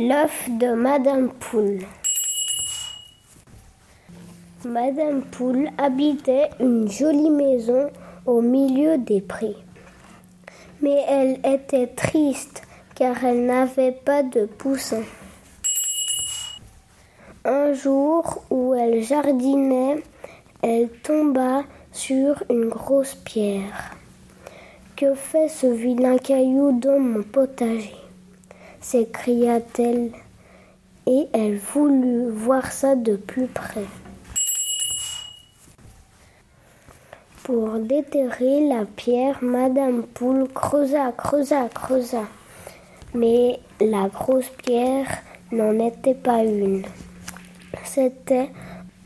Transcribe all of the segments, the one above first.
L'œuf de Madame Poule. Madame Poule habitait une jolie maison au milieu des prés. Mais elle était triste car elle n'avait pas de poussin. Un jour où elle jardinait, elle tomba sur une grosse pierre. Que fait ce vilain caillou dans mon potager? S'écria-t-elle, et elle voulut voir ça de plus près. Pour déterrer la pierre, Madame Poule creusa, creusa, creusa. Mais la grosse pierre n'en était pas une. C'était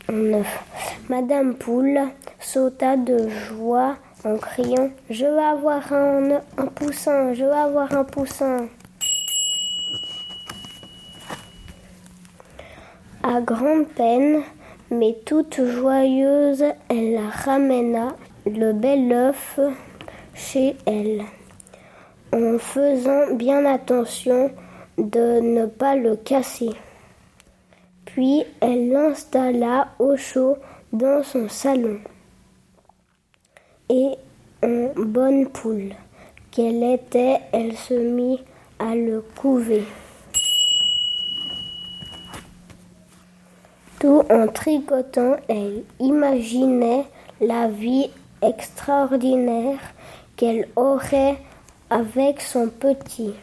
un œuf. Madame Poule sauta de joie en criant Je vais avoir un, un poussin, je vais avoir un poussin. À grande peine, mais toute joyeuse, elle ramena le bel œuf chez elle, en faisant bien attention de ne pas le casser. Puis elle l'installa au chaud dans son salon. Et en bonne poule qu'elle était, elle se mit à le couver. En tricotant, elle imaginait la vie extraordinaire qu'elle aurait avec son petit.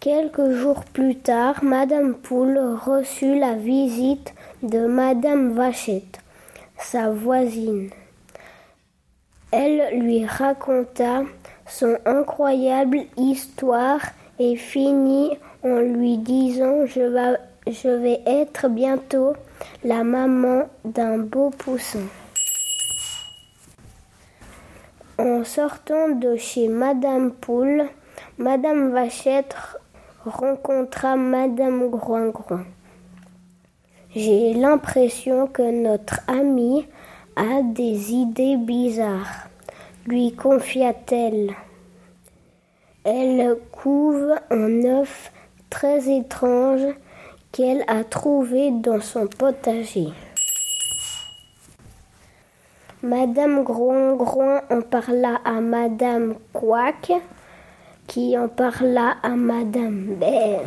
Quelques jours plus tard, Madame Poule reçut la visite de Madame Vachette, sa voisine. Elle lui raconta son incroyable histoire et finit en lui disant je vais, je vais être bientôt la maman d'un beau poussin. En sortant de chez Madame Poule, Madame Vachette rencontra Madame Groin-Groin. J'ai l'impression que notre amie a des idées bizarres, lui confia-t-elle. Elle couve un œuf très étrange qu'elle a trouvé dans son potager. Madame Groin-Groin en parla à Madame Quack, qui en parla à Madame Belle,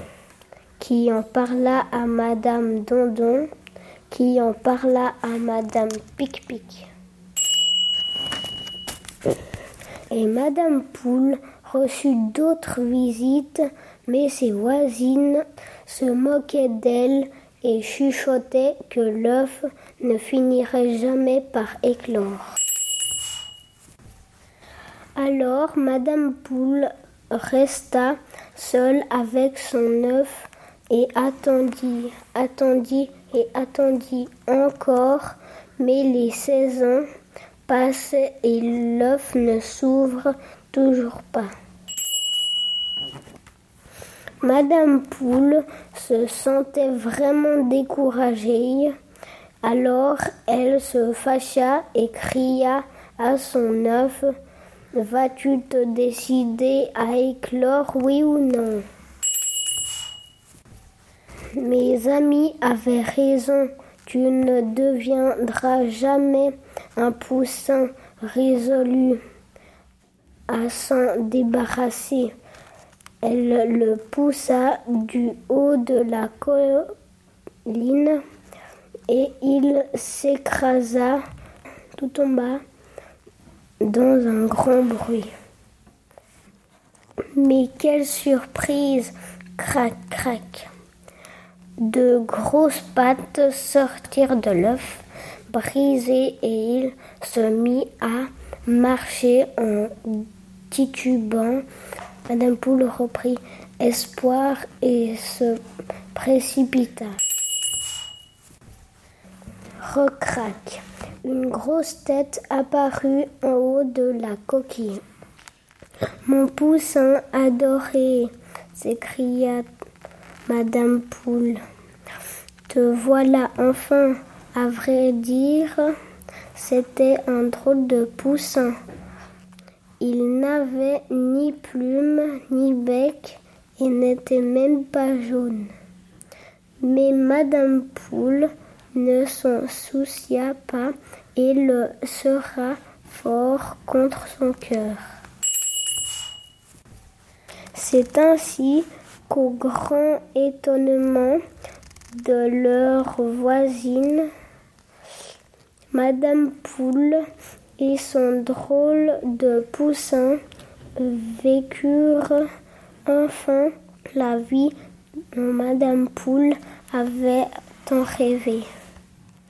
qui en parla à Madame Dondon, qui en parla à Madame Pic-Pic. Et Madame Poule reçut d'autres visites, mais ses voisines se moquaient d'elle et chuchotaient que l'œuf ne finirait jamais par éclore. Alors Madame Poule resta seule avec son œuf et attendit, attendit et attendit encore, mais les saisons passent et l'œuf ne s'ouvre toujours pas. Madame Poule se sentait vraiment découragée, alors elle se fâcha et cria à son œuf Vas-tu te décider à éclore, oui ou non? Mes amis avaient raison, tu ne deviendras jamais un poussin résolu à s'en débarrasser. Elle le poussa du haut de la colline et il s'écrasa tout en bas dans un grand bruit. Mais quelle surprise Crac, crac De grosses pattes sortirent de l'œuf brisé et il se mit à marcher en titubant. Madame Poule reprit espoir et se précipita. Recrac. Une grosse tête apparut en haut de la coquille. Mon poussin adoré, s'écria Madame Poule. Te voilà enfin. À vrai dire, c'était un drôle de poussin. Il n'avait ni plume ni bec et n'était même pas jaune. Mais Madame Poule ne s'en soucia pas et le sera fort contre son cœur. C'est ainsi qu'au grand étonnement de leur voisine, Madame Poule et son drôle de poussin vécurent enfin la vie dont Madame Poule avait tant rêvé.